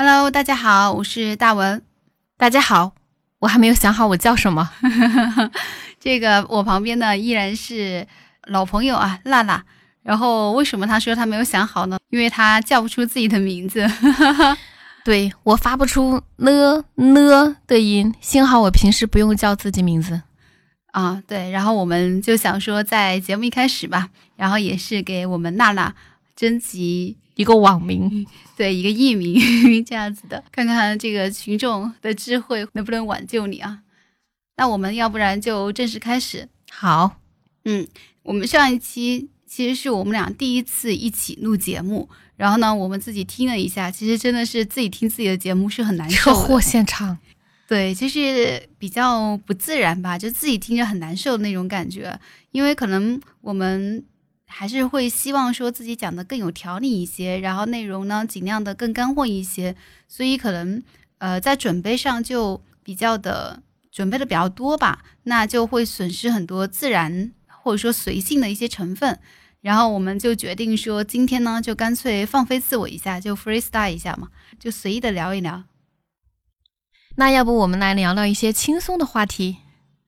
Hello，大家好，我是大文。大家好，我还没有想好我叫什么。这个我旁边呢依然是老朋友啊，娜娜。然后为什么他说他没有想好呢？因为他叫不出自己的名字。对我发不出呢呢的音，幸好我平时不用叫自己名字啊。对，然后我们就想说，在节目一开始吧，然后也是给我们娜娜征集一个网名，对，一个艺名 这样子的，看看这个群众的智慧能不能挽救你啊。那我们要不然就正式开始。好，嗯，我们上一期其实是我们俩第一次一起录节目。然后呢，我们自己听了一下，其实真的是自己听自己的节目是很难受。车祸现场，对，就是比较不自然吧，就自己听着很难受的那种感觉。因为可能我们还是会希望说自己讲的更有条理一些，然后内容呢尽量的更干货一些，所以可能呃在准备上就比较的准备的比较多吧，那就会损失很多自然或者说随性的一些成分。然后我们就决定说，今天呢，就干脆放飞自我一下，就 freestyle 一下嘛，就随意的聊一聊。那要不我们来聊聊一些轻松的话题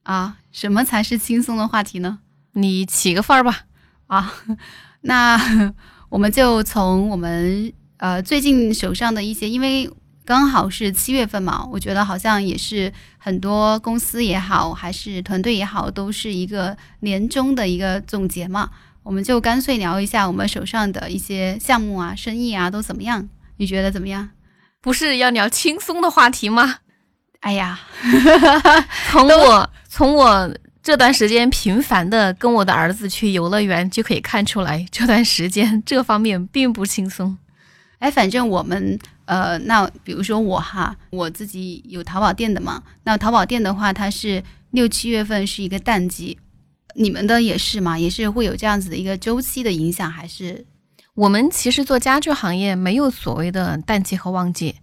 啊？什么才是轻松的话题呢？你起个范儿吧。啊，那 我们就从我们呃最近手上的一些，因为刚好是七月份嘛，我觉得好像也是很多公司也好，还是团队也好，都是一个年终的一个总结嘛。我们就干脆聊一下我们手上的一些项目啊、生意啊都怎么样？你觉得怎么样？不是要聊轻松的话题吗？哎呀，从我从我这段时间频繁的跟我的儿子去游乐园就可以看出来，这段时间这方面并不轻松。哎，反正我们呃，那比如说我哈，我自己有淘宝店的嘛，那淘宝店的话，它是六七月份是一个淡季。你们的也是嘛？也是会有这样子的一个周期的影响，还是我们其实做家具行业没有所谓的淡季和旺季，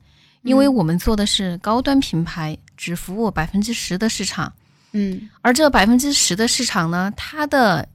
因为我们做的是高端品牌，只服务百分之十的市场。而这百分之十的市场呢，它的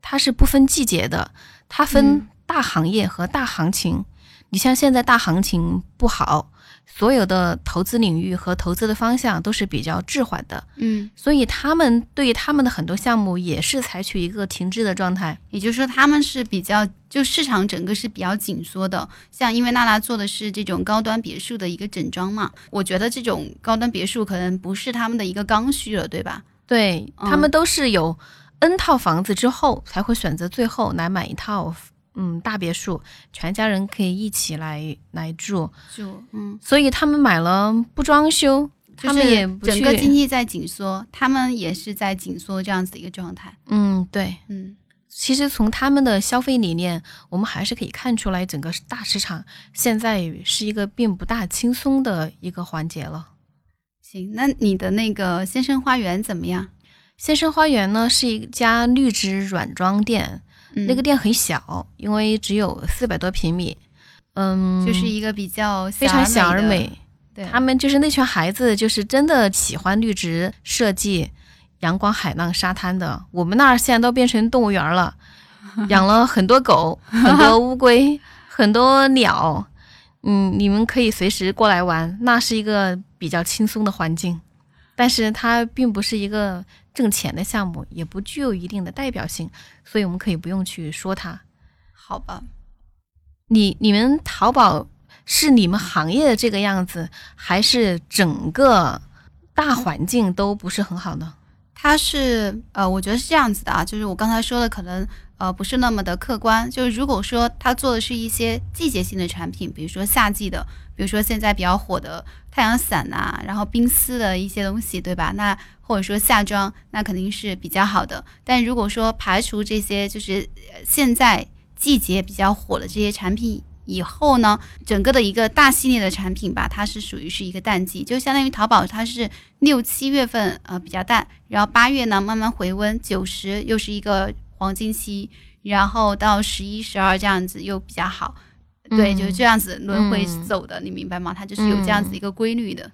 它是不分季节的，它分大行业和大行情。你像现在大行情不好。所有的投资领域和投资的方向都是比较滞缓的，嗯，所以他们对他们的很多项目也是采取一个停滞的状态，也就是说他们是比较就市场整个是比较紧缩的。像因为娜娜做的是这种高端别墅的一个整装嘛，我觉得这种高端别墅可能不是他们的一个刚需了，对吧？对他们都是有 N 套房子之后才会选择最后来买一套。嗯，大别墅，全家人可以一起来来住住。嗯，所以他们买了不装修，他们也整个经济在紧缩，他们也是在紧缩这样子一个状态。嗯，对，嗯，其实从他们的消费理念，我们还是可以看出来，整个大市场现在是一个并不大轻松的一个环节了。行，那你的那个先生花园怎么样？先生花园呢，是一家绿植软装店。那个店很小，因为只有四百多平米，嗯，就是一个比较非常小而美。对，他们就是那群孩子，就是真的喜欢绿植设计、阳光、海浪、沙滩的。我们那儿现在都变成动物园了，养了很多狗、很多乌龟、很多鸟。嗯，你们可以随时过来玩，那是一个比较轻松的环境。但是它并不是一个挣钱的项目，也不具有一定的代表性，所以我们可以不用去说它，好吧？你你们淘宝是你们行业的这个样子，还是整个大环境都不是很好呢？它是呃，我觉得是这样子的啊，就是我刚才说的可能呃不是那么的客观，就是如果说他做的是一些季节性的产品，比如说夏季的。比如说现在比较火的太阳伞呐，然后冰丝的一些东西，对吧？那或者说夏装，那肯定是比较好的。但如果说排除这些，就是现在季节比较火的这些产品以后呢，整个的一个大系列的产品吧，它是属于是一个淡季，就相当于淘宝它是六七月份呃比较淡，然后八月呢慢慢回温，九十又是一个黄金期，然后到十一、十二这样子又比较好。对，就是这样子轮回走的，你明白吗？它就是有这样子一个规律的。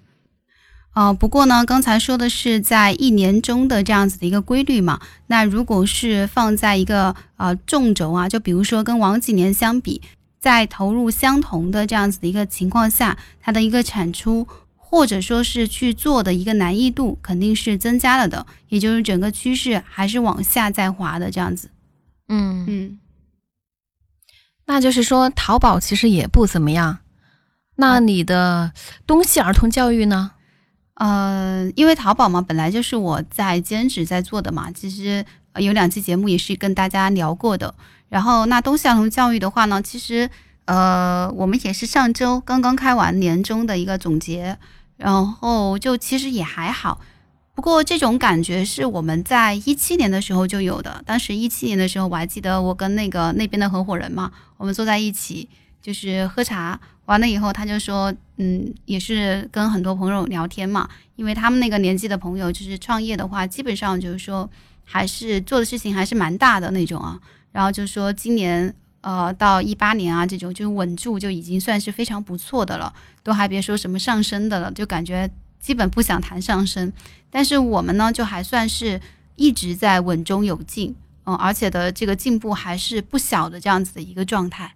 呃，不过呢，刚才说的是在一年中的这样子的一个规律嘛。那如果是放在一个呃纵轴啊，就比如说跟往几年相比，在投入相同的这样子的一个情况下，它的一个产出或者说是去做的一个难易度肯定是增加了的，也就是整个趋势还是往下在滑的这样子。嗯，嗯，那就是说淘宝其实也不怎么样。那你的东西儿童教育呢？呃，因为淘宝嘛，本来就是我在兼职在做的嘛，其实呃有两期节目也是跟大家聊过的。然后那东西儿童教育的话呢，其实呃我们也是上周刚刚开完年终的一个总结，然后就其实也还好。不过这种感觉是我们在一七年的时候就有的。当时一七年的时候，我还记得我跟那个那边的合伙人嘛，我们坐在一起就是喝茶，完了以后他就说，嗯，也是跟很多朋友聊天嘛，因为他们那个年纪的朋友，就是创业的话，基本上就是说还是做的事情还是蛮大的那种啊。然后就说今年呃到一八年啊这种就稳住就已经算是非常不错的了，都还别说什么上升的了，就感觉基本不想谈上升。但是我们呢，就还算是一直在稳中有进，嗯，而且的这个进步还是不小的这样子的一个状态。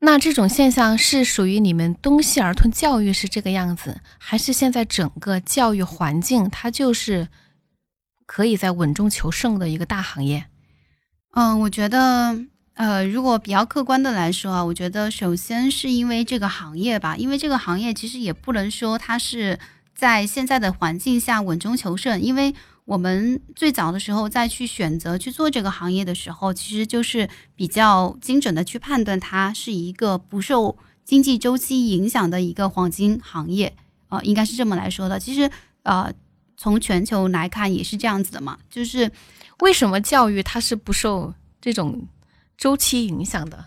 那这种现象是属于你们东西儿童教育是这个样子，还是现在整个教育环境它就是可以在稳中求胜的一个大行业？嗯，我觉得，呃，如果比较客观的来说啊，我觉得首先是因为这个行业吧，因为这个行业其实也不能说它是在现在的环境下稳中求胜，因为我们最早的时候再去选择去做这个行业的时候，其实就是比较精准的去判断它是一个不受经济周期影响的一个黄金行业，呃，应该是这么来说的。其实，呃，从全球来看也是这样子的嘛，就是。为什么教育它是不受这种周期影响的？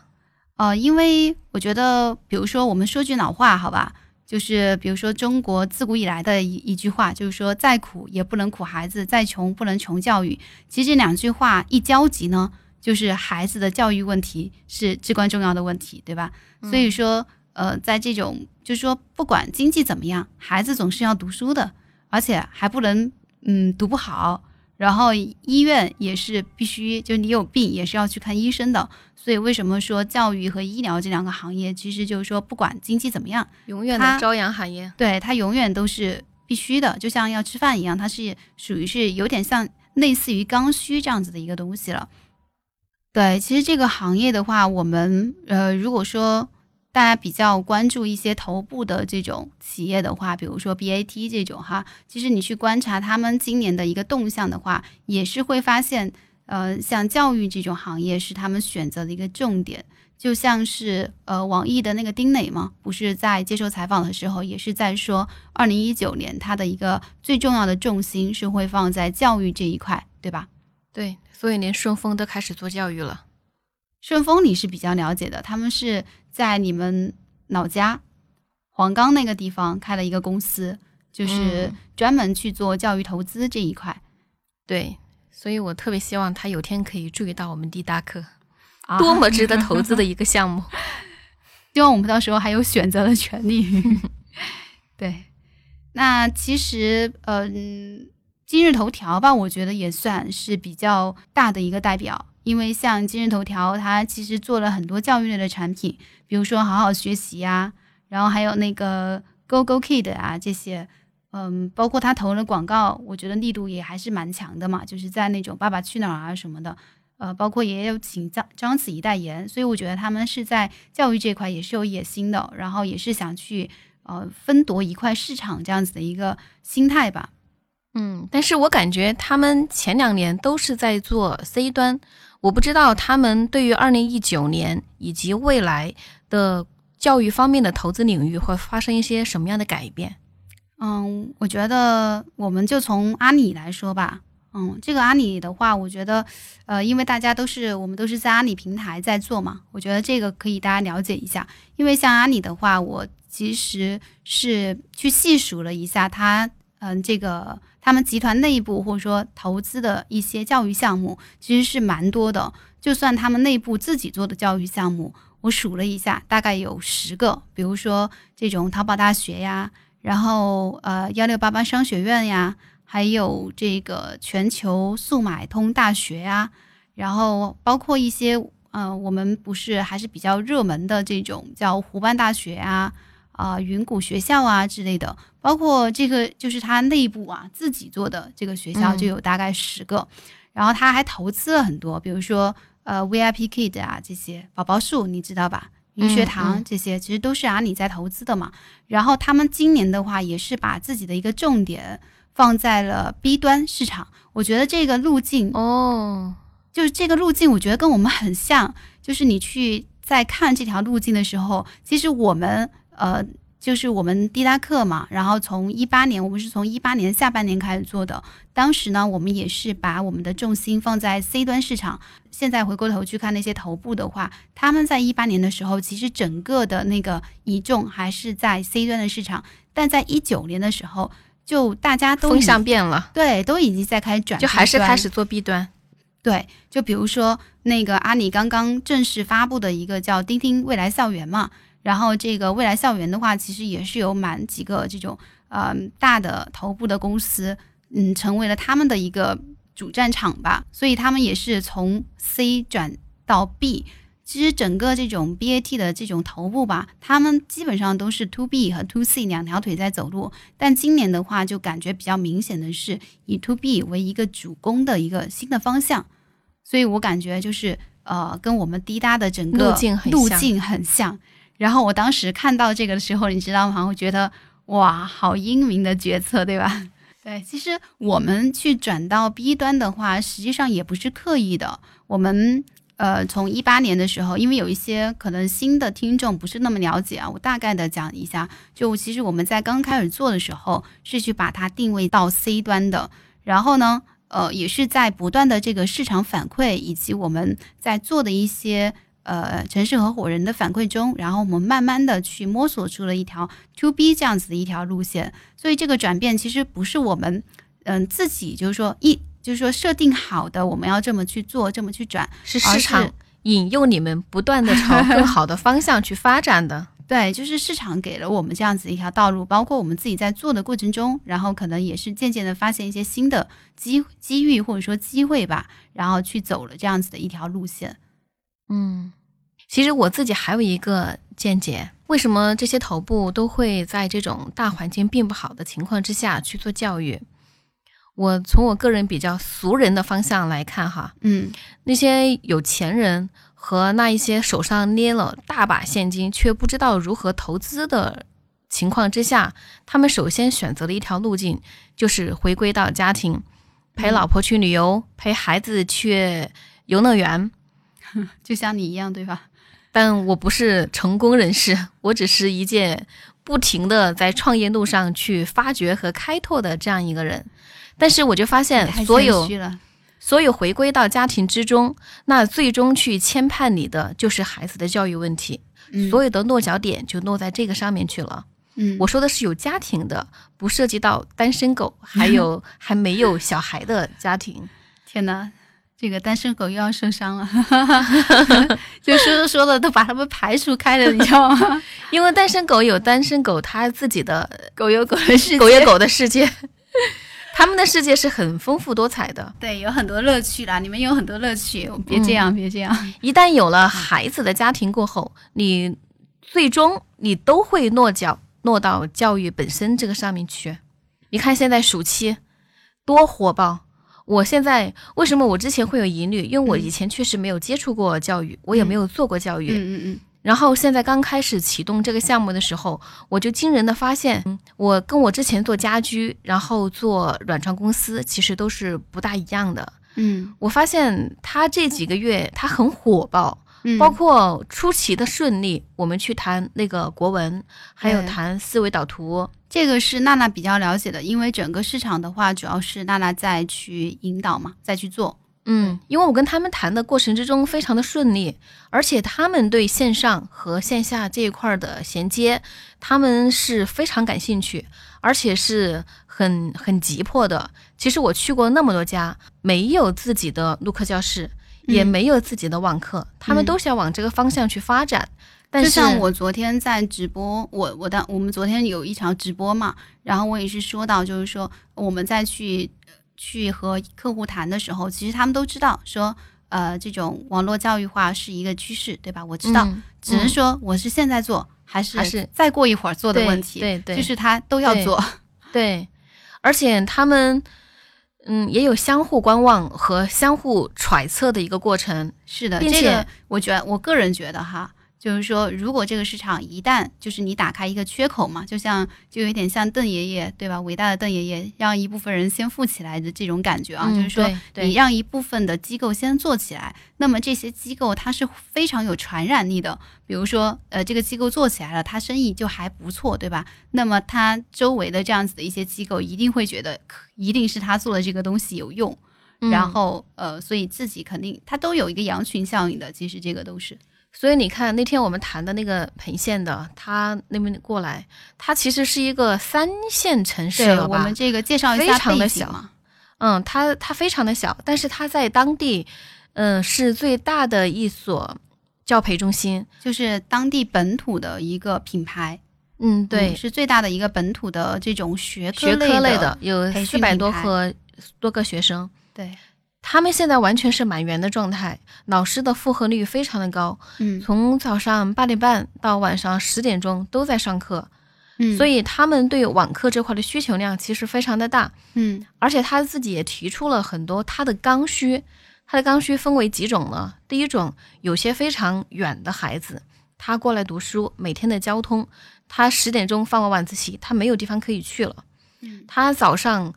呃，因为我觉得，比如说我们说句老话，好吧，就是比如说中国自古以来的一一句话，就是说再苦也不能苦孩子，再穷不能穷教育。其实这两句话一交集呢，就是孩子的教育问题是至关重要的问题，对吧？所以说，呃，在这种就是说，不管经济怎么样，孩子总是要读书的，而且还不能嗯读不好。然后医院也是必须，就你有病也是要去看医生的。所以为什么说教育和医疗这两个行业，其实就是说不管经济怎么样，永远的朝阳行业，对它永远都是必须的，就像要吃饭一样，它是属于是有点像类似于刚需这样子的一个东西了。对，其实这个行业的话，我们呃，如果说。大家比较关注一些头部的这种企业的话，比如说 BAT 这种哈，其实你去观察他们今年的一个动向的话，也是会发现，呃，像教育这种行业是他们选择的一个重点。就像是呃，网易的那个丁磊嘛，不是在接受采访的时候也是在说，二零一九年他的一个最重要的重心是会放在教育这一块，对吧？对，所以连顺丰都开始做教育了。顺丰你是比较了解的，他们是。在你们老家黄冈那个地方开了一个公司，就是专门去做教育投资这一块。对，所以我特别希望他有天可以注意到我们滴答课，多么值得投资的一个项目。希望我们到时候还有选择的权利。对，那其实，嗯，今日头条吧，我觉得也算是比较大的一个代表。因为像今日头条，它其实做了很多教育类的产品，比如说好好学习呀，然后还有那个 Go Go Kid 啊这些，嗯，包括他投了广告，我觉得力度也还是蛮强的嘛，就是在那种爸爸去哪儿啊什么的，呃，包括也有请张章子怡代言，所以我觉得他们是在教育这块也是有野心的，然后也是想去呃分夺一块市场这样子的一个心态吧。嗯，但是我感觉他们前两年都是在做 C 端。我不知道他们对于二零一九年以及未来的教育方面的投资领域会发生一些什么样的改变？嗯，我觉得我们就从阿里来说吧。嗯，这个阿里的话，我觉得，呃，因为大家都是我们都是在阿里平台在做嘛，我觉得这个可以大家了解一下。因为像阿里的话，我其实是去细数了一下它。嗯，这个他们集团内部或者说投资的一些教育项目，其实是蛮多的。就算他们内部自己做的教育项目，我数了一下，大概有十个。比如说这种淘宝大学呀，然后呃幺六八八商学院呀，还有这个全球速买通大学呀，然后包括一些嗯、我们不是还是比较热门的这种叫湖畔大学啊。啊、云谷学校啊之类的，包括这个就是他内部啊自己做的这个学校嗯就有大概十个，然后他还投资了很多，比如说呃 VIP Kid 啊这些宝宝树你知道吧？云学嗯堂嗯这些其实都是阿里在投资的嘛。然后他们今年的话也是把自己的一个重点放在了 B 端市场，我觉得这个路径哦，就是这个路径，我觉得跟我们很像。就是你去在看这条路径的时候，其实我们呃，就是我们滴答课嘛，然后从一八年，我们是从一八年下半年开始做的。当时呢，我们也是把我们的重心放在 C 端市场。现在回过头去看那些头部的话，他们在一八年的时候，其实整个的那个一重还是在 C 端的市场，但在一九年的时候，就大家都风向变了，对都已经在开始转就，还是开始做 B 端。对，就比如说那个阿里刚刚正式发布的一个叫钉钉未来校园嘛，然后这个未来校园的话，其实也是有蛮几个这种呃大的头部的公司，嗯，成为了他们的一个主战场吧，所以他们也是从 C 转到 B。其实整个这种 BAT 的这种头部吧，他们基本上都是 To B 和 To C 两条腿在走路。但今年的话，就感觉比较明显的是以 To B 为一个主攻的一个新的方向。所以我感觉就是呃，跟我们滴答的整个路径很像路径很像。然后我当时看到这个的时候，你知道吗？我觉得哇，好英明的决策，对吧？对，其实我们去转到 B 端的话，实际上也不是刻意的。我们呃，从一八年的时候，因为有一些可能新的听众不是那么了解啊，我大概的讲一下。就其实我们在刚开始做的时候，是去把它定位到 C 端的，然后呢，呃，也是在不断的这个市场反馈以及我们在做的一些呃城市合伙人的反馈中，然后我们慢慢的去摸索出了一条 To B 这样子的一条路线。所以这个转变其实不是我们嗯、自己就是说一就是说设定好的，我们要这么去做，这么去转。是而市场是引诱你们不断的朝更好的方向去发展的。对，就是市场给了我们这样子一条道路，包括我们自己在做的过程中，然后可能也是渐渐的发现一些新的机机遇或者说机会吧，然后去走了这样子的一条路线。嗯，其实我自己还有一个见解，为什么这些头部都会在这种大环境并不好的情况之下去做教育？我从我个人比较俗人的方向来看哈，嗯那些有钱人和那一些手上捏了大把现金却不知道如何投资的情况之下，他们首先选择了一条路径，就是回归到家庭，陪老婆去旅游，陪孩子去游乐园。就像你一样，对吧？但我不是成功人士，我只是一件不停的在创业路上去发掘和开拓的这样一个人。但是我就发现，所有。所有回归到家庭之中，那最终去牵绊你的就是孩子的教育问题，嗯所有的落脚点就落在这个上面去了。嗯，我说的是有家庭的，不涉及到单身狗，还有 还没有小孩的家庭。天哪，这个单身狗又要受伤了，就说着说着都把他们排除开了，你知道吗？因为单身狗有单身狗他自己的狗有狗的世界，狗有狗的世界，他们的世界是很丰富多彩的。对，有很多乐趣啦，你们有很多乐趣，别这样，别这样。一旦有了孩子的家庭过后，你最终你都会落脚落到教育本身这个上面去。你看现在暑期多火爆！我现在为什么我之前会有疑虑？因为我以前确实没有接触过教育，我也没有做过教育。嗯嗯嗯，然后现在刚开始启动这个项目的时候，我就惊人的发现，嗯我跟我之前做家居，然后做软装公司，其实都是不大一样的。嗯我发现他这几个月他很火爆，嗯，包括出奇的顺利。我们去谈那个国文，还有谈思维导图。这个是娜娜比较了解的，因为整个市场的话，主要是娜娜在去引导嘛，再去做。嗯，因为我跟他们谈的过程之中非常的顺利，而且他们对线上和线下这一块儿的衔接，他们是非常感兴趣，而且是很很急迫的。其实我去过那么多家，没有自己的录课教室，也嗯没有自己的网课，他们嗯都想往这个方向去发展。但就是像我昨天在直播，我我的我们昨天有一场直播嘛，然后我也是说到，就是说我们再去去和客户谈的时候，其实他们都知道说，呃，这种网络教育化是一个趋势，对吧？我知道，嗯只是说我是现在做，还是还是再过一会儿做的问题，对对对就是他都要对做。对，而且他们嗯也有相互观望和相互揣测的一个过程。是的，并且这个我觉得，我个人觉得哈，就是说，如果这个市场一旦就是你打开一个缺口嘛，就像就有点像邓爷爷对吧？伟大的邓爷爷让一部分人先富起来的这种感觉啊，嗯就是说你让一部分的机构先做起来，那么这些机构它是非常有传染力的。比如说，呃，这个机构做起来了，它生意就还不错，对吧？那么它周围的这样子的一些机构一定会觉得，一定是他做的这个东西有用。嗯然后呃，所以自己肯定它都有一个羊群效应的，其实这个都是所以你看，那天我们谈的那个彭县的，他那边过来，他其实是一个三线城市了吧？我们这个介绍一非下常的小嗯，它它非常的小，但是它在当地，嗯，是最大的一所教培中心。就是当地本土的一个品牌，嗯，对，嗯是最大的一个本土的这种学科学科类的的，有培四百多个多个学生。对，他们现在完全是满员的状态，老师的负荷率非常的高，嗯。从早上八点半到晚上十点钟都在上课，嗯，所以以他们对网课这块的需求量其实非常的大。嗯。而且他自己也提出了很多他的刚需，他的刚需分为几种呢？第一种，有些非常远的孩子，他过来读书，每天的交通，他十点钟放完晚自习，他没有地方可以去了，嗯。他早上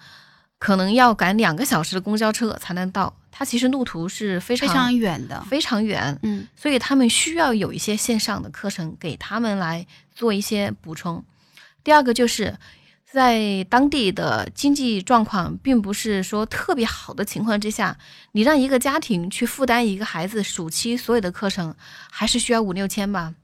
可能要赶两个小时的公交车才能到，它其实路途是非常非常远的，非常远，嗯。所以他们需要有一些线上的课程给他们来做一些补充。第二个就是在当地的经济状况并不是说特别好的情况之下，你让一个家庭去负担一个孩子暑期所有的课程，还是需要五六千吧，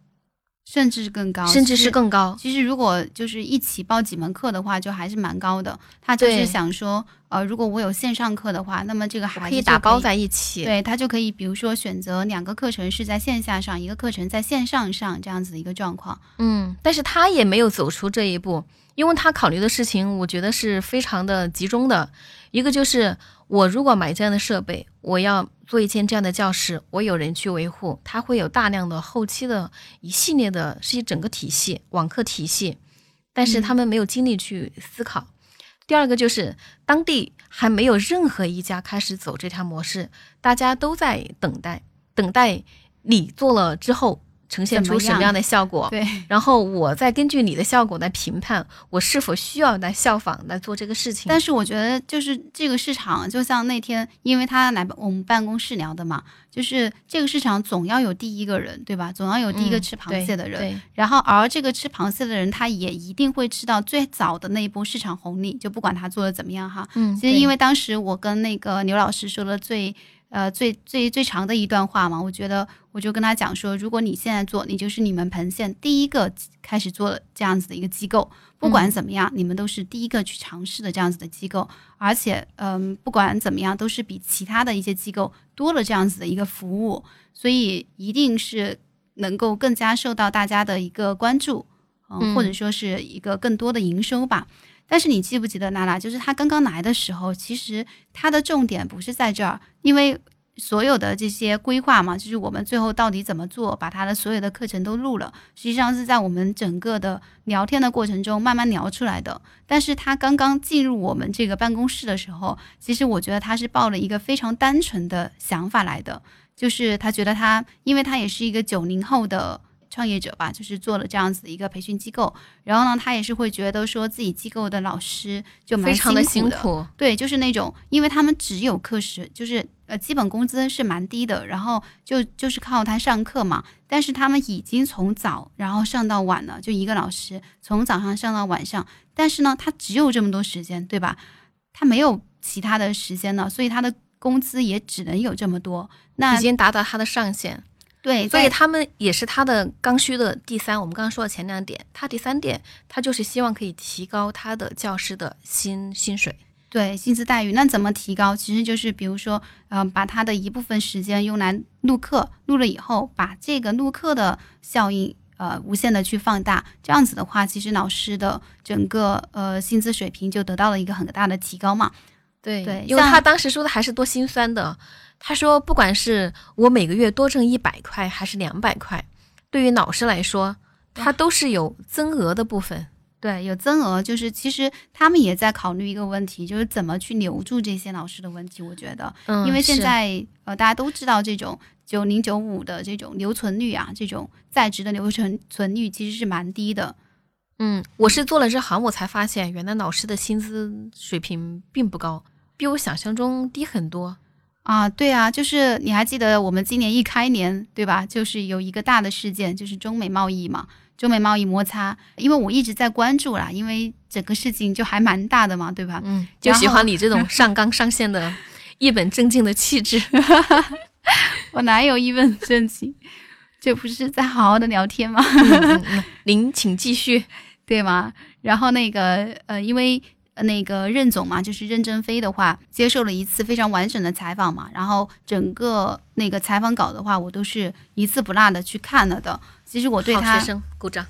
甚至更高，甚至是更高。其实如果就是一起报几门课的话，就还是蛮高的。他就是想说，呃，如果我有线上课的话，那么这个孩子可以就打包在一起，对他就可以，比如说选择两个课程是在线下上，一个课程在线上上这样子的一个状况。嗯，但是他也没有走出这一步，因为他考虑的事情，我觉得是非常的集中的。一个就是我如果买这样的设备，我要做一间这样的教室，我有人去维护，它会有大量的后期的一系列的是一整个体系网课体系，但是他们没有精力去思考。第二个就是当地还没有任何一家开始走这条模式，大家都在等待，等待你做了之后呈现出什么样的效果。对，然后我再根据你的效果来评判我是否需要来效仿来做这个事情。但是我觉得就是这个市场，就像那天，因为他来我们办公室聊的嘛，就是这个市场总要有第一个人，对吧？总要有第一个嗯吃螃蟹的人。对然后，而这个吃螃蟹的人，他也一定会吃到最早的那一波市场红利，就不管他做的怎么样哈。嗯，其实因为为当时我跟那个刘老师说的最呃最最最长的一段话嘛，我觉得我就跟他讲说，如果你现在做，你就是你们彭县第一个开始做这样子的一个机构，不管怎么样，你们都是第一个去尝试的这样子的机构，而且嗯、不管怎么样，都是比其他的一些机构多了这样子的一个服务，所以一定是能够更加受到大家的一个关注，嗯，嗯或者说是一个更多的营收吧。但是你记不记得娜娜？就是他刚刚来的时候，其实他的重点不是在这儿，因为所有的这些规划嘛，就是我们最后到底怎么做，把他的所有的课程都录了，实际上是在我们整个的聊天的过程中慢慢聊出来的。但是他刚刚进入我们这个办公室的时候，其实我觉得他是抱了一个非常单纯的想法来的，就是他觉得他，因为他也是一个九零后的。创业者吧，就是做了这样子的一个培训机构，然后呢，他也是会觉得说自己机构的老师就蛮非常的辛苦的，辛苦。对，就是那种，因为他们只有课时，就是呃基本工资是蛮低的，然后就就是靠他上课嘛。但是他们已经从早然后上到晚了，就一个老师从早上上到晚上，但是呢，他只有这么多时间，对吧？他没有其他的时间了，所以他的工资也只能有这么多。那已经达到他的上限，对，所以他们也是他的刚需的第三。我们刚刚说的前两点，他第三点，他就是希望可以提高他的教师的薪薪水。对薪资待遇，那怎么提高？其实就是比如说，嗯、把他的一部分时间用来录课，录了以后，把这个录课的效应，呃，无限的去放大。这样子的话，其实老师的整个呃薪资水平就得到了一个很大的提高嘛。对对因为他当时说的还是多心酸的。他说，不管是我每个月多挣一百块还是两百块，对于老师来说，他都是有增额的部分。对，有增额，就是其实他们也在考虑一个问题，就是怎么去留住这些老师的问题。我觉得，嗯，因为现在呃大家都知道这种九零九五的这种留存率啊，这种在职的留存存率其实是蛮低的。嗯，我是做了这行，我才发现原来老师的薪资水平并不高，比我想象中低很多。啊，对啊，就是你还记得我们今年一开年对吧？就是有一个大的事件，就是中美贸易嘛，中美贸易摩擦。因为我一直在关注啦，因为整个事情就还蛮大的嘛，对吧？嗯，就喜欢你这种 上纲上线的、一本正经的气质。我哪有一本正经？这不是在好好的聊天吗？嗯嗯嗯，您请继续。对吗？然后那个呃，因为呃那个任总嘛，就是任正非的话，接受了一次非常完整的采访嘛，然后整个那个采访稿的话，我都是一字不落的去看了的。其实我对他好学生鼓掌。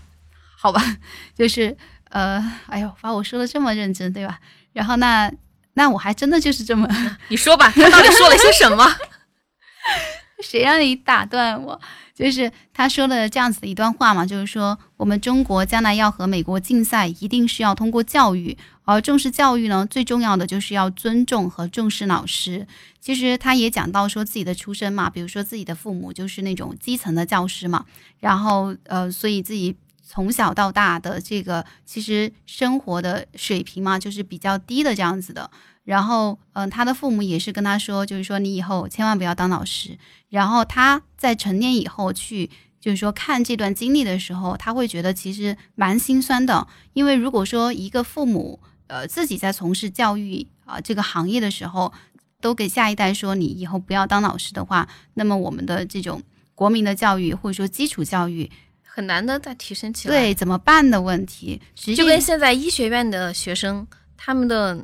好吧，就是呃，哎呦，把我说的这么认真，对吧？然后那那我还真的就是这么，你说吧，他到底说了些什么？谁让你打断我？就是他说了这样子的一段话嘛，就是说我们中国将来要和美国竞赛，一定是要通过教育，而重视教育呢，最重要的就是要尊重和重视老师。其实他也讲到说自己的出身嘛，比如说自己的父母就是那种基层的教师嘛，然后呃，所以自己从小到大的这个其实生活的水平嘛，就是比较低的这样子的。然后，嗯、他的父母也是跟他说，就是说你以后千万不要当老师。然后他在成年以后去，就是说看这段经历的时候，他会觉得其实蛮心酸的，因为如果说一个父母，呃，自己在从事教育啊、这个行业的时候，都给下一代说你以后不要当老师的话，那么我们的这种国民的教育或者说基础教育，很难的再提升起来。对怎么办的问题，就跟现在医学院的学生，他们的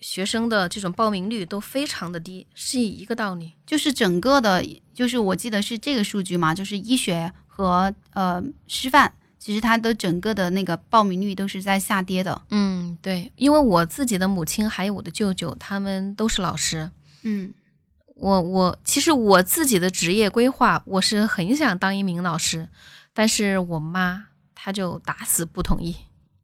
学生的这种报名率都非常的低，是一个道理。就是整个的，就是我记得是这个数据嘛，就是医学和呃师范，其实它的整个的那个报名率都是在下跌的。嗯，对，因为我自己的母亲还有我的舅舅，他们都是老师。嗯我我其实我自己的职业规划，我是很想当一名老师，但是我妈她就打死不同意，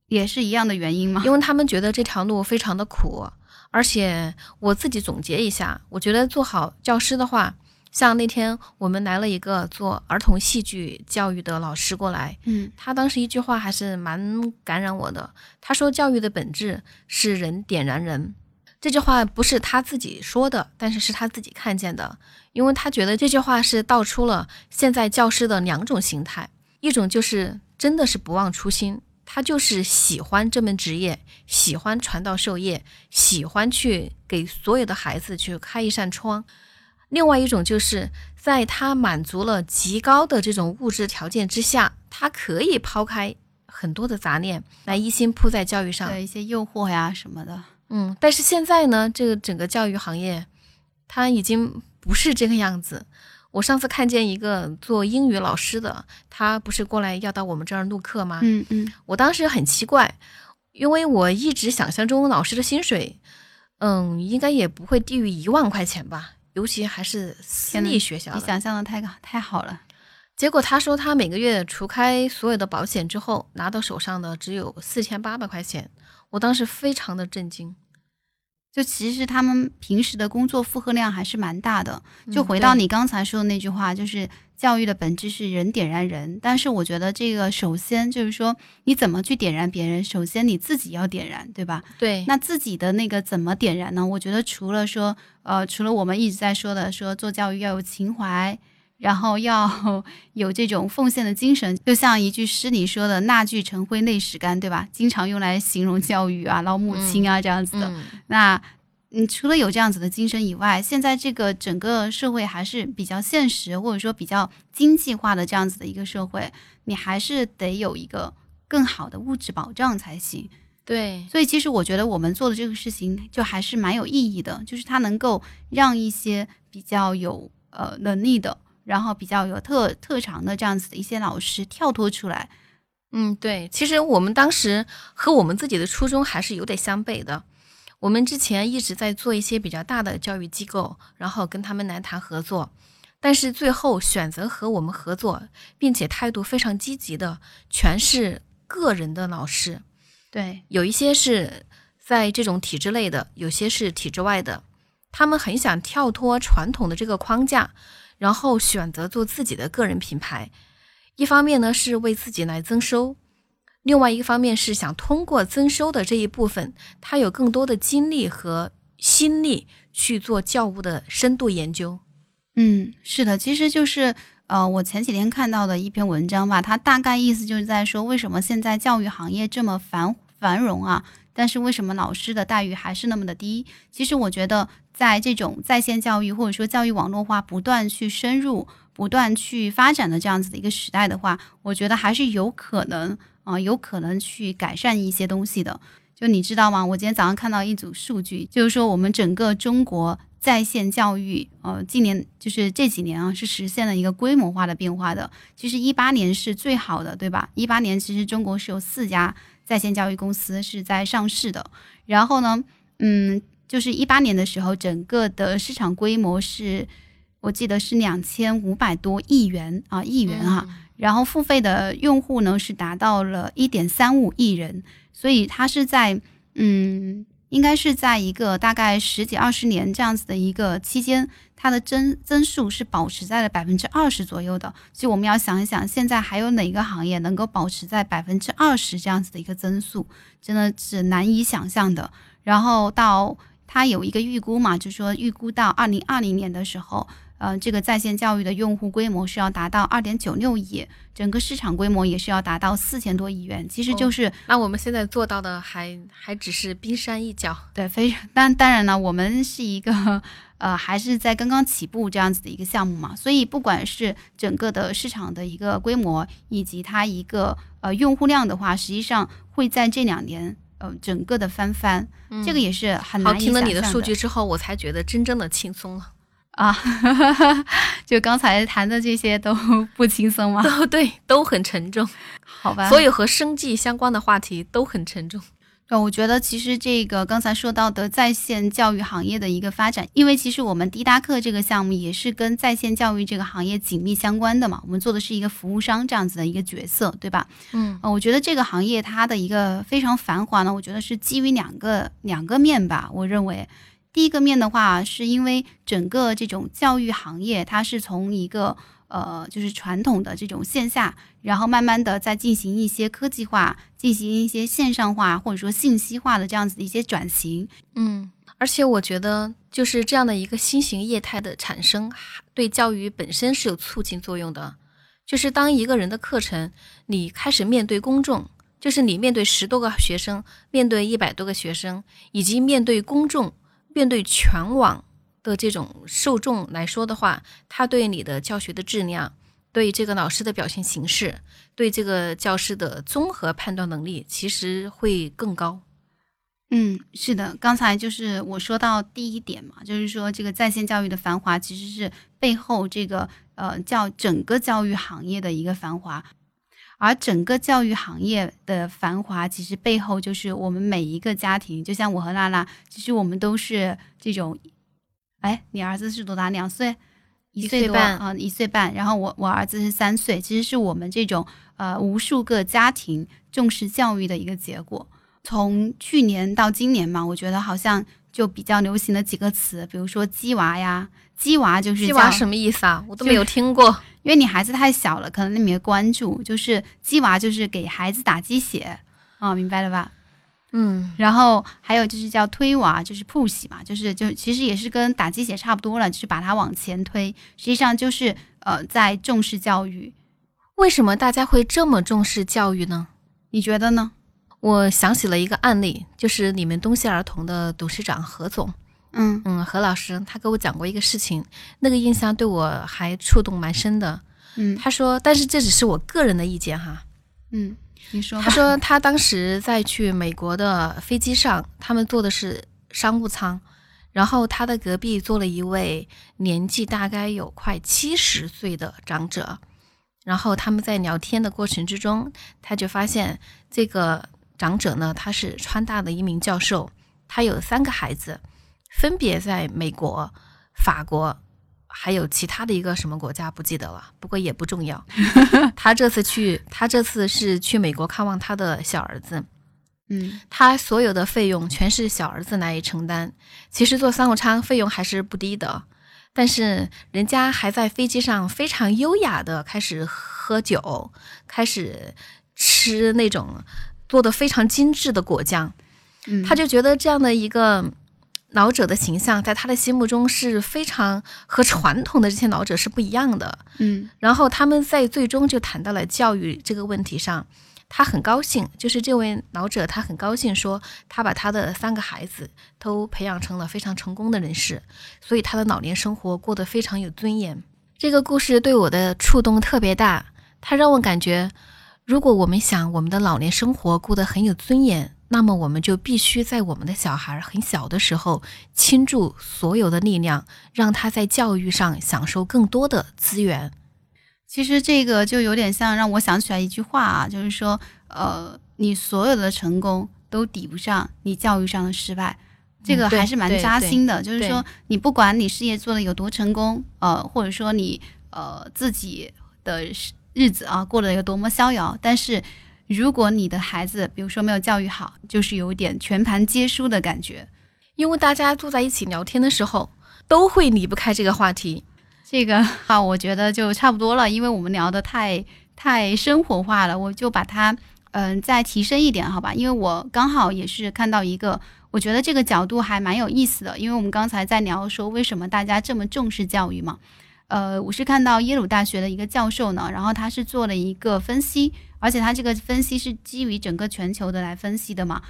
也是一样的原因嘛。因为他们觉得这条路非常的苦，而且我自己总结一下，我觉得做好教师的话，像那天我们来了一个做儿童戏剧教育的老师过来，嗯他当时一句话还是蛮感染我的。他说：“教育的本质是人点燃人。”这句话不是他自己说的，但是是他自己看见的，因为他觉得这句话是道出了现在教师的两种形态：一种就是真的是不忘初心，他就是喜欢这门职业，喜欢传道授业，喜欢去给所有的孩子去开一扇窗；另外一种就是在他满足了极高的这种物质条件之下，他可以抛开很多的杂念，来一心扑在教育上。对一些诱惑呀什么的。嗯，但是现在呢，这个整个教育行业，它已经不是这个样子。我上次看见一个做英语老师的，他不是过来要到我们这儿录课吗？嗯嗯我当时很奇怪，因为我一直想象中老师的薪水，嗯，应该也不会低于一万块钱吧，尤其还是私立学校。你想象的太太好了。结果他说他每个月除开所有的保险之后，拿到手上的只有四千八百块钱。我当时非常的震惊。就其实他们平时的工作负荷量还是蛮大的。就嗯回到你刚才说的那句话，就是教育的本质是人点燃人。但是我觉得这个首先就是说，你怎么去点燃别人，首先你自己要点燃，对吧？对，那自己的那个怎么点燃呢？我觉得除了说，呃，除了我们一直在说的，说做教育要有情怀，然后要有这种奉献的精神，就像一句诗里说的“蜡炬成灰泪始干”，对吧？经常用来形容教育啊、老母亲啊、这样子的。嗯，那嗯，除了有这样子的精神以外，现在这个整个社会还是比较现实，或者说比较经济化的这样子的一个社会，你还是得有一个更好的物质保障才行。对，所以其实我觉得我们做的这个事情就还是蛮有意义的，就是它能够让一些比较有呃能力的，然后比较有特特长的这样子的一些老师跳脱出来。嗯，对。其实我们当时和我们自己的初衷还是有点相悖的。我们之前一直在做一些比较大的教育机构，然后跟他们来谈合作，但是最后选择和我们合作，并且态度非常积极的，全是个人的老师。对，有一些是在这种体制内的，有些是体制外的，他们很想跳脱传统的这个框架，然后选择做自己的个人品牌。一方面呢是为自己来增收，另外一个方面是想通过增收的这一部分，他有更多的精力和心力去做教务的深度研究。嗯，是的，其实就是呃，我前几天看到的一篇文章吧，它大概意思就是在说，为什么现在教育行业这么繁繁荣啊，但是为什么老师的待遇还是那么的低？其实我觉得，在这种在线教育或者说教育网络化不断去深入。不断去发展的这样子的一个时代的话，我觉得还是有可能啊，有可能去改善一些东西的。就你知道吗？我今天早上看到一组数据，就是说我们整个中国在线教育，呃，今年就是这几年啊，是实现了一个规模化的变化的。其实一八年是最好的，对吧？一八年其实中国是有四家在线教育公司是在上市的。然后呢，嗯，就是一八年的时候，整个的市场规模是。我记得是两千五百多亿元啊，亿元哈，然后付费的用户呢是达到了一点三五亿人，所以它是在嗯，应该是在一个大概十几二十年这样子的一个期间，它的增增速是保持在了百分之二十左右的。所以我们要想一想，现在还有哪个行业能够保持在百分之二十这样子的一个增速，真的是难以想象的。然后到它有一个预估嘛，就是说预估到二零二零年的时候。呃，这个在线教育的用户规模是要达到二点九六亿，整个市场规模也是要达到四千多亿元。其实就是，那我们现在做到的还还只是冰山一角。对，非常。当当然了，我们是一个呃，还是在刚刚起步这样子的一个项目嘛。所以不管是整个的市场的一个规模，以及它一个呃用户量的话，实际上会在这两年呃整个的翻番。这个也是很难。好，听了你的数据之后，我才觉得真正的轻松了。啊，就刚才谈的这些都不轻松吗？都 对，都很沉重。好吧，所有和生计相关的话题都很沉重。对，我觉得其实这个刚才说到的在线教育行业的一个发展，因为其实我们滴答课这个项目也是跟在线教育这个行业紧密相关的嘛。我们做的是一个服务商这样子的一个角色，对吧？嗯，我觉得这个行业它的一个非常繁华呢，我觉得是基于两个两个面吧。我认为。第一个面的话，是因为整个这种教育行业，它是从一个呃，就是传统的这种线下，然后慢慢的在进行一些科技化，进行一些线上化或者说信息化的这样子的一些转型。嗯，而且我觉得就是这样的一个新型业态的产生，对教育本身是有促进作用的。就是当一个人的课程，你开始面对公众，就是你面对十多个学生，面对一百多个学生，以及面对公众。面对全网的这种受众来说的话，他对你的教学的质量，对这个老师的表现形式，对这个教师的综合判断能力，其实会更高。嗯，是的，刚才就是我说到第一点嘛，就是说这个在线教育的繁华，其实是背后这个呃教整个教育行业的一个繁华。而整个教育行业的繁华，其实背后就是我们每一个家庭。就像我和娜娜，其实我们都是这种。哎，你儿子是多大？两岁，一岁多啊，一岁半。然后我我儿子是三岁。其实是我们这种呃无数个家庭重视教育的一个结果。从去年到今年嘛，我觉得好像就比较流行的几个词，比如说“鸡娃”呀，“鸡娃”就是“鸡娃”什么意思啊？我都没有听过。因为你孩子太小了，可能你没关注。就是鸡娃，就是给孩子打鸡血，啊，明白了吧？嗯。然后还有就是叫推娃，就是 push 嘛，就是就其实也是跟打鸡血差不多了，就是把它往前推。实际上就是呃，在重视教育。为什么大家会这么重视教育呢？你觉得呢？我想起了一个案例，就是你们东西儿童的董事长何总。嗯嗯，何老师他给我讲过一个事情，那个印象对我还触动蛮深的。嗯，他说，但是这只是我个人的意见哈。嗯，你说。他说他当时在去美国的飞机上，他们坐的是商务舱，然后他的隔壁坐了一位年纪大概有快七十岁的长者，然后他们在聊天的过程之中，他就发现这个长者呢，他是川大的一名教授。他有三个孩子，分别在美国、法国，还有其他的一个什么国家不记得了，不过也不重要。他这次去，他这次是去美国看望他的小儿子，嗯他所有的费用全是小儿子来承担。其实做商务舱费用还是不低的，但是人家还在飞机上非常优雅的开始喝酒，开始吃那种做的非常精致的果酱。嗯，他就觉得这样的一个老者的形象，在他的心目中是非常和传统的这些老者是不一样的。嗯然后他们在最终就谈到了教育这个问题上，他很高兴，就是这位老者他很高兴说，他把他的三个孩子都培养成了非常成功的人士，所以他的老年生活过得非常有尊严。这个故事对我的触动特别大，它让我感觉，如果我们想我们的老年生活过得很有尊严，那么我们就必须在我们的小孩很小的时候倾注所有的力量，让他在教育上享受更多的资源。其实这个就有点像让我想起来一句话啊，就是说，呃，你所有的成功都抵不上你教育上的失败。这个还是蛮扎心的，就是说，你不管你事业做的有多成功，呃，或者说你呃自己的日子啊过得有多么逍遥，但是如果你的孩子，比如说没有教育好，就是有点全盘皆输的感觉。因为大家坐在一起聊天的时候，都会离不开这个话题。这个哈，我觉得就差不多了，因为我们聊的太太生活化了，我就把它嗯、再提升一点，好吧？因为我刚好也是看到一个，我觉得这个角度还蛮有意思的，因为我们刚才在聊说为什么大家这么重视教育嘛。呃，我是看到耶鲁大学的一个教授呢，然后他是做了一个分析，而且他这个分析是基于整个全球的来分析的嘛。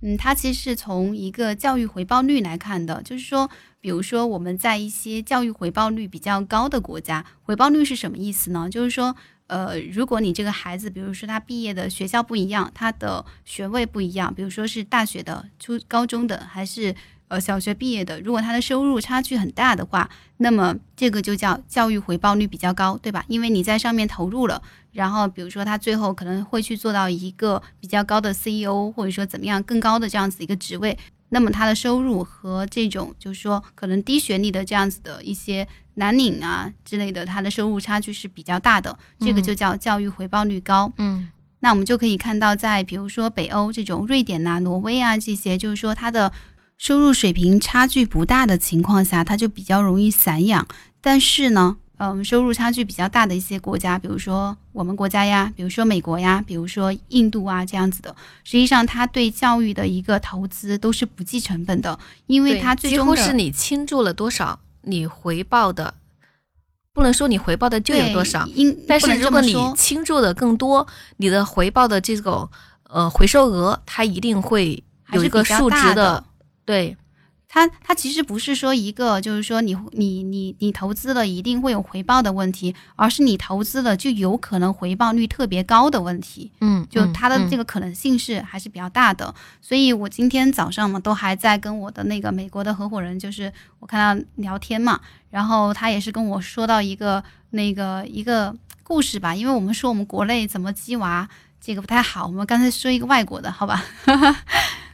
嗯，他其实是从一个教育回报率来看的，就是说，比如说我们在一些教育回报率比较高的国家，回报率是什么意思呢？就是说，呃，如果你这个孩子，比如说他毕业的学校不一样，他的学位不一样，比如说是大学的、初高中的，还是呃小学毕业的，如果他的收入差距很大的话，那么这个就叫教育回报率比较高，对吧？因为你在上面投入了，然后比如说他最后可能会去做到一个比较高的 CEO，或者说怎么样更高的这样子一个职位，那么他的收入和这种就是说可能低学历的这样子的一些蓝领啊之类的，他的收入差距是比较大的，这个就叫教育回报率高。嗯那我们就可以看到，在比如说北欧这种瑞典呐、挪威啊这些，就是说它的收入水平差距不大的情况下，它就比较容易散养。但是呢，嗯，收入差距比较大的一些国家，比如说我们国家呀，比如说美国呀，比如说印度啊这样子的，实际上它对教育的一个投资都是不计成本的，因为它最终几乎是你倾注了多少，你回报的，不能说你回报的就有多少，因但是如果你倾注的更多，你的回报的这种呃回收额，它一定会有一个数值的对，它它其实不是说一个，就是说你你你你投资了一定会有回报的问题，而是你投资了就有可能回报率特别高的问题。嗯，就它的这个，个可能性是还是比较大的，所以我今天早上嘛都还在跟我的那个美国的合伙人，就是我看他聊天嘛，然后他也是跟我说到一个那个一个故事吧，因为我们说我们国内怎么鸡娃这个不太好，我们刚才说一个外国的好吧？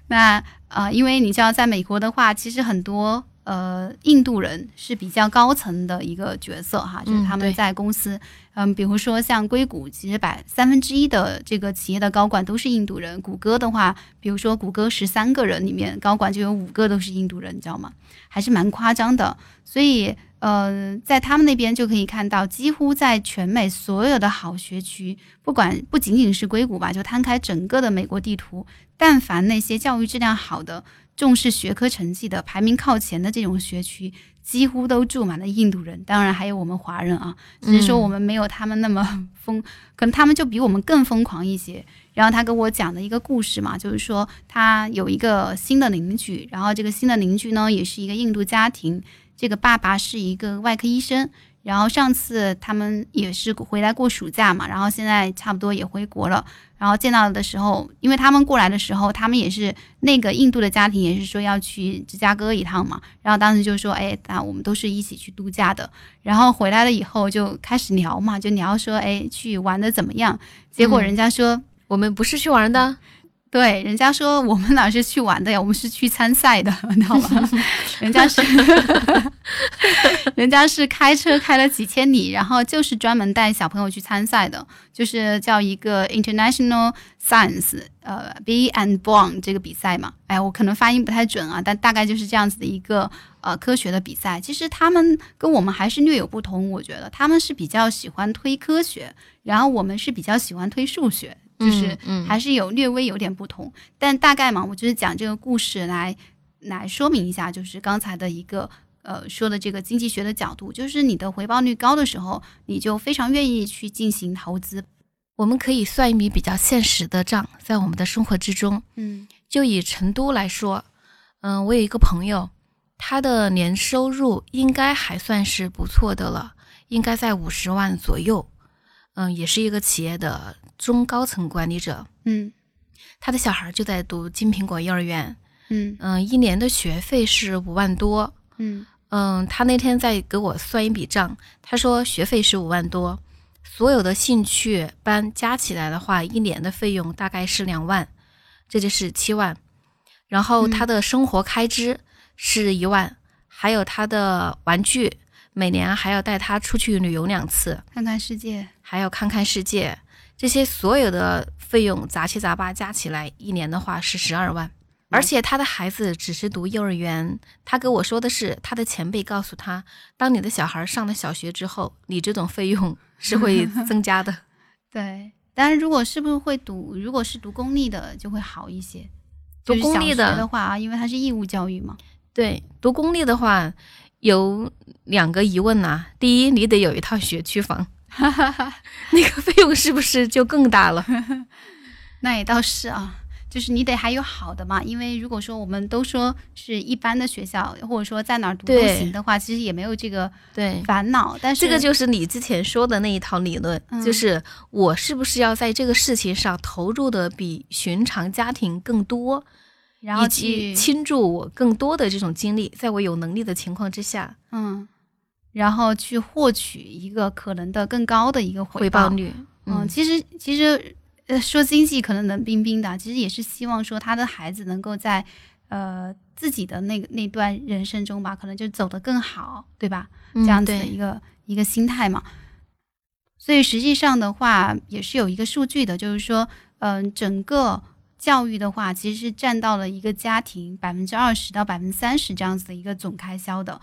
那呃，因为你知道在美国的话，其实很多。呃，印度人是比较高层的一个角色哈，就是他们在公司，嗯，比如说像硅谷，其实百三分之一的这个企业的高管都是印度人。谷歌的话，比如说谷歌十三个人里面，高管就有五个都是印度人，你知道吗？还是蛮夸张的。所以，呃，在他们那边就可以看到，几乎在全美所有的好学区，不管不仅仅是硅谷吧，就摊开整个的美国地图，但凡那些教育质量好的、重视学科成绩的、排名靠前的这种学区，几乎都住满了印度人，当然还有我们华人啊。只是说嗯我们没有他们那么 疯，可能他们就比我们更疯狂一些。然后他跟我讲的一个故事嘛，就是说他有一个新的邻居，然后这个新的邻居呢也是一个印度家庭，这个爸爸是一个外科医生。然后上次他们也是回来过暑假嘛，然后现在差不多也回国了。然后见到的时候，因为他们过来的时候，他们也是那个印度的家庭，也是说要去芝加哥一趟嘛。然后当时就说，哎，那我们都是一起去度假的。然后回来了以后就开始聊嘛，就聊说，哎，去玩的怎么样？结果嗯人家说，我们不是去玩的，对，人家说我们哪是去玩的呀，我们是去参赛的，你知道吗？人家是，人家是开车开了几千里，然后就是专门带小朋友去参赛的，就是叫一个 International Science，呃，Be and Born 这个比赛嘛。哎，我可能发音不太准啊，但大概就是这样子的一个呃科学的比赛。其实他们跟我们还是略有不同，我觉得他们是比较喜欢推科学，然后我们是比较喜欢推数学。就是还是有略微有点不同，但大概嘛，我就是讲这个故事来来说明一下，就是刚才的一个呃说的这个经济学的角度，就是你的回报率高的时候，你就非常愿意去进行投资。我们可以算一笔比较现实的账，在我们的生活之中，嗯，就以成都来说，嗯，我有一个朋友，他的年收入应该还算是不错的了，应该在五十万左右，嗯，也是一个企业的。中高层管理者，嗯，他的小孩就在读金苹果幼儿园，嗯。嗯，一年的学费是五万多，嗯。嗯，他那天在给我算一笔账，他说学费是五万多，所有的兴趣班加起来的话，一年的费用大概是两万，这就是七万，然后他的生活开支是一万，还有他的玩具，每年还要带他出去旅游两次，看看世界，还要看看世界。这些所有的费用杂七杂八加起来，一年的话是十二万。而且他的孩子只是读幼儿园，他跟我说的是，他的前辈告诉他，当你的小孩上了小学之后，你这种费用是会 增加的。对，但是如果是不是会读，如果是读公立的就会好一些。读公立的的话啊，因为它是义务教育嘛。对，读公立的话有两个疑问呐。第一，你得有一套学区房。哈哈哈，那个费用是不是就更大了？那也倒是啊，就是你得还有好的嘛，因为如果说我们都说是一般的学校，或者说在哪儿读都行的话，其实也没有这个对烦恼。但是这个就是你之前说的那一套理论，就是我是不是要在这个事情上投入的比寻常家庭更多，然后去倾注我更多的这种精力，在我有能力的情况之下，嗯。然后去获取一个可能的更高的一个回报率。嗯，其实其实呃说经济可能冷冰冰的，其实也是希望说他的孩子能够在呃自己的那个那段人生中吧，可能就走得更好，对吧？这样子的一个一个心态嘛。所以实际上的话，也是有一个数据的，就是说，嗯，整个教育的话，其实是占到了一个家庭百分之二十到百分之三十这样子的一个总开销的。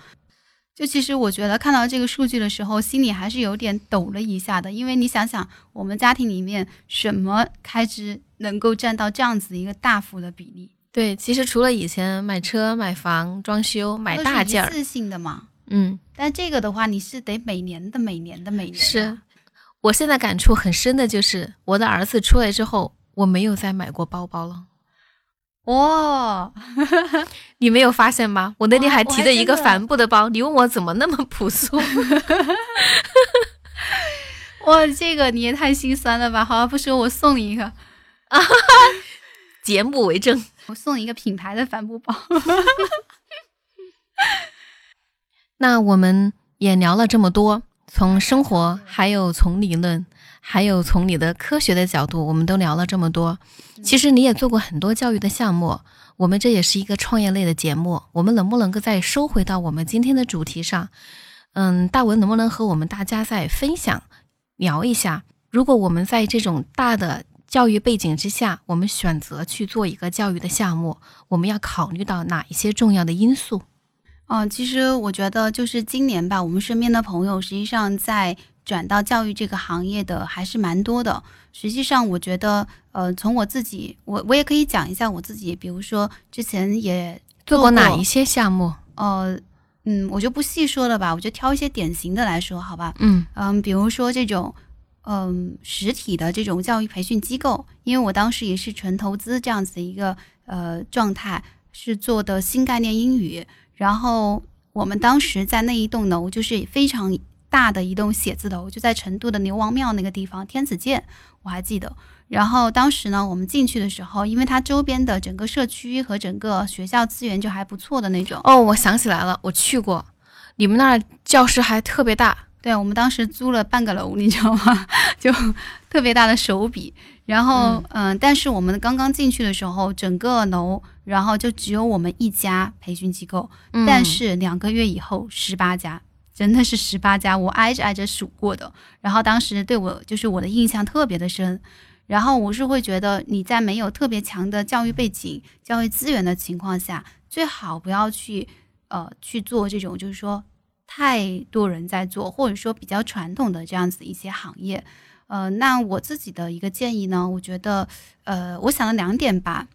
就其实我觉得看到这个数据的时候，心里还是有点抖了一下的，因为你想想，我们家庭里面什么开支能够占到这样子一个大幅的比例？对，其实除了以前买车、买房、装修、买大件儿，一次性的嘛。嗯，但这个的话，你是得每年的、每年的、每年。是，我现在感触很深的就是，我的儿子出来之后，我没有再买过包包了。哇，你没有发现吗？我那天还提着一个帆布的包，你问我怎么那么朴素？哇，这个你也太心酸了吧！好，不说我送你一个啊，节目为证，我送你一个品牌的帆布包。那我们也聊了这么多，从生活，还有从理论。还有从你的科学的角度，我们都聊了这么多。其实你也做过很多教育的项目，我们这也是一个创业类的节目。我们能不能够再收回到我们今天的主题上？嗯，大文能不能和我们大家再分享聊一下？如果我们在这种大的教育背景之下，我们选择去做一个教育的项目，我们要考虑到哪一些重要的因素？嗯，其实我觉得就是今年吧，我们身边的朋友实际上在。转到教育这个行业的还是蛮多的。实际上，我觉得，呃，从我自己，我我也可以讲一下我自己。比如说，之前也做过哪一些项目？呃，嗯，我就不细说了吧，我就挑一些典型的来说，好吧？嗯嗯，比如说这种，嗯，实体的这种教育培训机构，因为我当时也是纯投资这样子的一个呃状态，是做的新概念英语。然后我们当时在那一栋楼就是非常。大的一栋写字楼就在成都的牛王庙那个地方，天子界我还记得。然后当时呢，我们进去的时候，因为它周边的整个社区和整个学校资源就还不错的那种。哦，我想起来了，我去过，你们那儿教室还特别大。对，我们当时租了半个楼，你知道吗？就特别大的手笔。然后嗯，但是我们刚刚进去的时候，整个楼然后就只有我们一家培训机构，嗯但是两个月以后十八家。真的是十八家，我挨着挨着数过的。然后当时对我就是我的印象特别的深。然后我是会觉得你在没有特别强的教育背景、教育资源的情况下，最好不要去呃去做这种就是说太多人在做，或者说比较传统的这样子一些行业。呃，那我自己的一个建议呢，我觉得呃，我想了两点吧。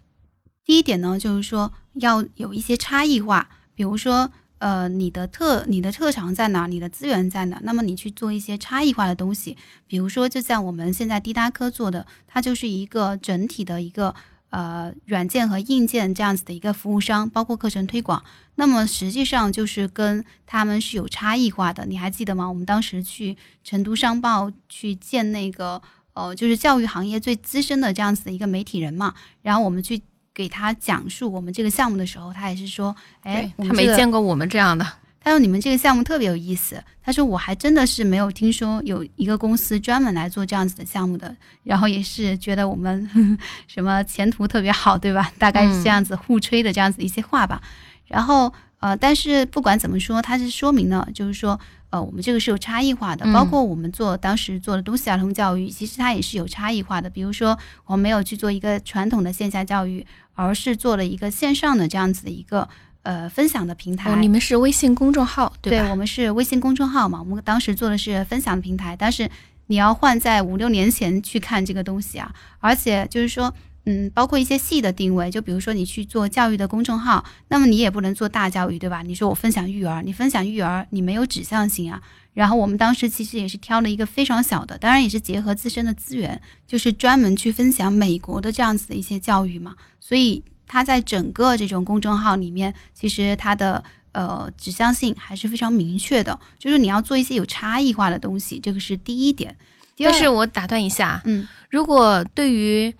第一点呢，就是说要有一些差异化，比如说。呃，你的特你的特长在哪？你的资源在哪？那么你去做一些差异化的东西，比如说，就像我们现在滴答科做的，它就是一个整体的一个呃软件和硬件这样子的一个服务商，包括课程推广。那么实际上就是跟他们是有差异化的。你还记得吗？我们当时去成都商报去见那个呃，就是教育行业最资深的这样子的一个媒体人嘛，然后我们去。给他讲述我们这个项目的时候，他也是说，哎，他没见过我们这样的。他说你们这个项目特别有意思。他说我还真的是没有听说有一个公司专门来做这样子的项目的。然后也是觉得我们 什么前途特别好，对吧？大概是这样子互吹的这样子一些话吧。然后呃，但是不管怎么说，他是说明了，就是说。呃，我们这个是有差异化的，包括我们做当时做的东西儿童教育，其实它也是有差异化的。比如说，我们没有去做一个传统的线下教育，而是做了一个线上的这样子的一个呃分享的平台。哦，你们是微信公众号对吧？对，我们是微信公众号嘛。我们当时做的是分享的平台，但是你要换在五六年前去看这个东西啊，而且就是说。嗯，包括一些细的定位，就比如说你去做教育的公众号，那么你也不能做大教育，对吧？你说我分享育儿，你分享育儿，你没有指向性啊。然后我们当时其实也是挑了一个非常小的，当然也是结合自身的资源，就是专门去分享美国的这样子的一些教育嘛。所以它在整个这种公众号里面，其实它的呃指向性还是非常明确的，就是你要做一些有差异化的东西，这个是第一点。但是我打断一下，嗯，如果对于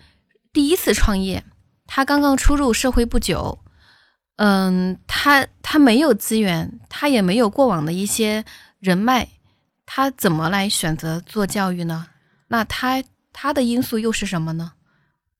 第一次创业，他刚刚初入社会不久，嗯，他他没有资源，他也没有过往的一些人脉，他怎么来选择做教育呢？那他他的因素又是什么呢？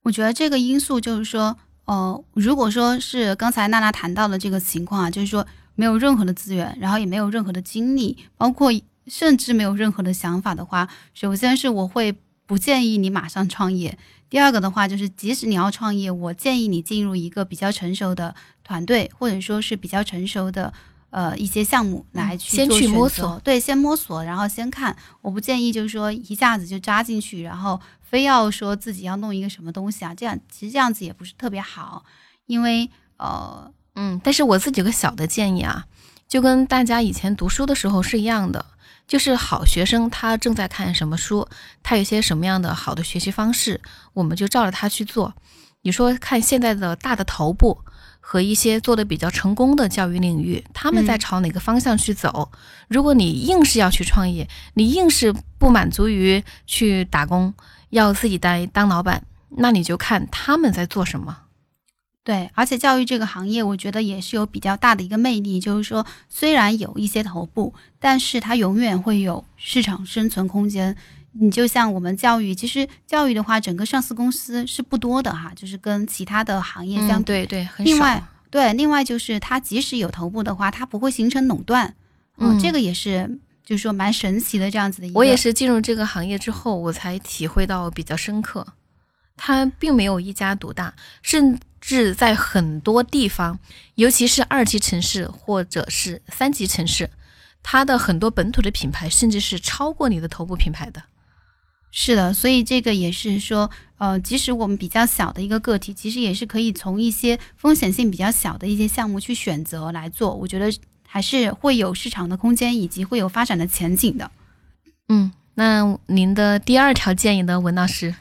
我觉得这个因素就是说，呃，如果说是刚才娜娜谈到的这个情况啊，就是说没有任何的资源，然后也没有任何的精力，包括甚至没有任何的想法的话，首先是我会不建议你马上创业。第二个的话，就是即使你要创业，我建议你进入一个比较成熟的团队，或者说是比较成熟的呃一些项目来去先去摸索。对，先摸索，然后先看。我不建议就是说一下子就扎进去，然后非要说自己要弄一个什么东西啊，这样其实这样子也不是特别好，因为呃嗯，但是我自己有个小的建议啊，就跟大家以前读书的时候是一样的。就是好学生，他正在看什么书，他有些什么样的好的学习方式，我们就照着他去做。你说看现在的大的头部和一些做的比较成功的教育领域，他们在朝哪个方向去走？如果你硬是要去创业，你硬是不满足于去打工，要自己当当老板，那你就看他们在做什么。对，而且教育这个行业，我觉得也是有比较大的一个魅力，就是说，虽然有一些头部，但是它永远会有市场生存空间。你就像我们教育，其实教育的话，整个上市公司是不多的哈，就是跟其他的行业相对对，很少。另外，对，另外就是它即使有头部的话，它不会形成垄断。嗯，这个也是，就是说蛮神奇的这样子的。一我也是进入这个行业之后，我才体会到比较深刻，它并没有一家独大，甚。是在很多地方，尤其是二级城市或者是三级城市，它的很多本土的品牌甚至是超过你的头部品牌的。是的，所以这个也是说，呃，即使我们比较小的一个个体，其实也是可以从一些风险性比较小的一些项目去选择来做。我觉得还是会有市场的空间，以及会有发展的前景的。嗯，那您的第二条建议呢，文老师？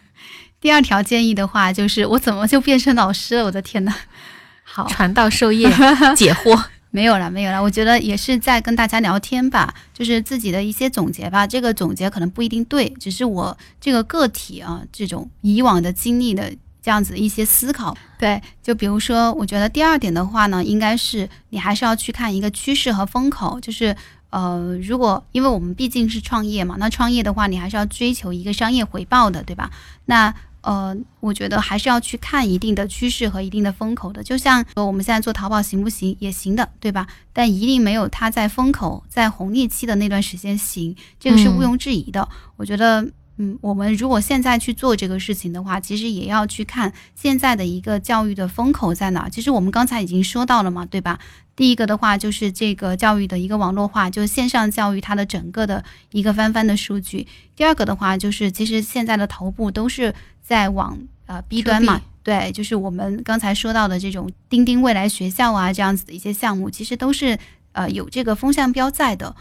第二条建议的话，就是我怎么就变成老师了？我的天呐！好，传道授业 解惑没有了，没有了。我觉得也是在跟大家聊天吧，就是自己的一些总结吧。这个总结可能不一定对，只是我这个个体啊，这种以往的经历的这样子一些思考。对，就比如说，我觉得第二点的话呢，应该是你还是要去看一个趋势和风口，就是呃，如果因为我们毕竟是创业嘛，那创业的话，你还是要追求一个商业回报的，对吧？那呃，我觉得还是要去看一定的趋势和一定的风口的。就像说我们现在做淘宝行不行？也行的，对吧？但一定没有它在风口、在红利期的那段时间行，这个是毋庸置疑的。我觉得。嗯，我们如果现在去做这个事情的话，其实也要去看现在的一个教育的风口在哪。其实我们刚才已经说到了嘛，对吧？第一个的话就是这个教育的一个网络化，就是线上教育它的整个的一个翻番的数据。第二个的话就是，其实现在的头部都是在往呃 B 端嘛，对，就是我们刚才说到的这种钉钉未来学校啊这样子的一些项目，其实都是呃有这个风向标在的。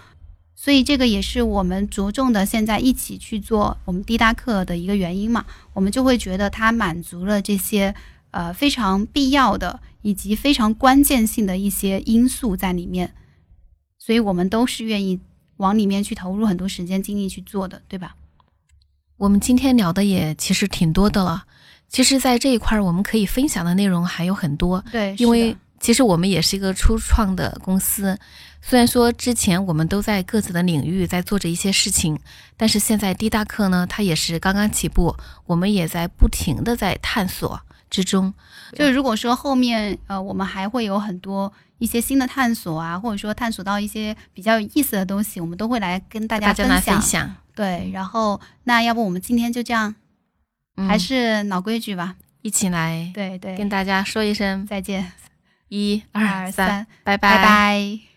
所以这个也是我们着重的，现在一起去做我们滴答课的一个原因嘛，我们就会觉得它满足了这些呃非常必要的以及非常关键性的一些因素在里面，所以我们都是愿意往里面去投入很多时间精力去做的，对吧？我们今天聊的也其实挺多的了，其实，在这一块我们可以分享的内容还有很多，对，因为其实我们也是一个初创的公司。虽然说之前我们都在各自的领域在做着一些事情，但是现在滴答课呢，它也是刚刚起步，我们也在不停的在探索之中。就如果说后面呃，我们还会有很多一些新的探索啊，或者说探索到一些比较有意思的东西，我们都会来跟大家分享。对，然后那要不我们今天就这样，还是老规矩吧，一起来对对，跟大家说一声再见，一二三，拜拜拜。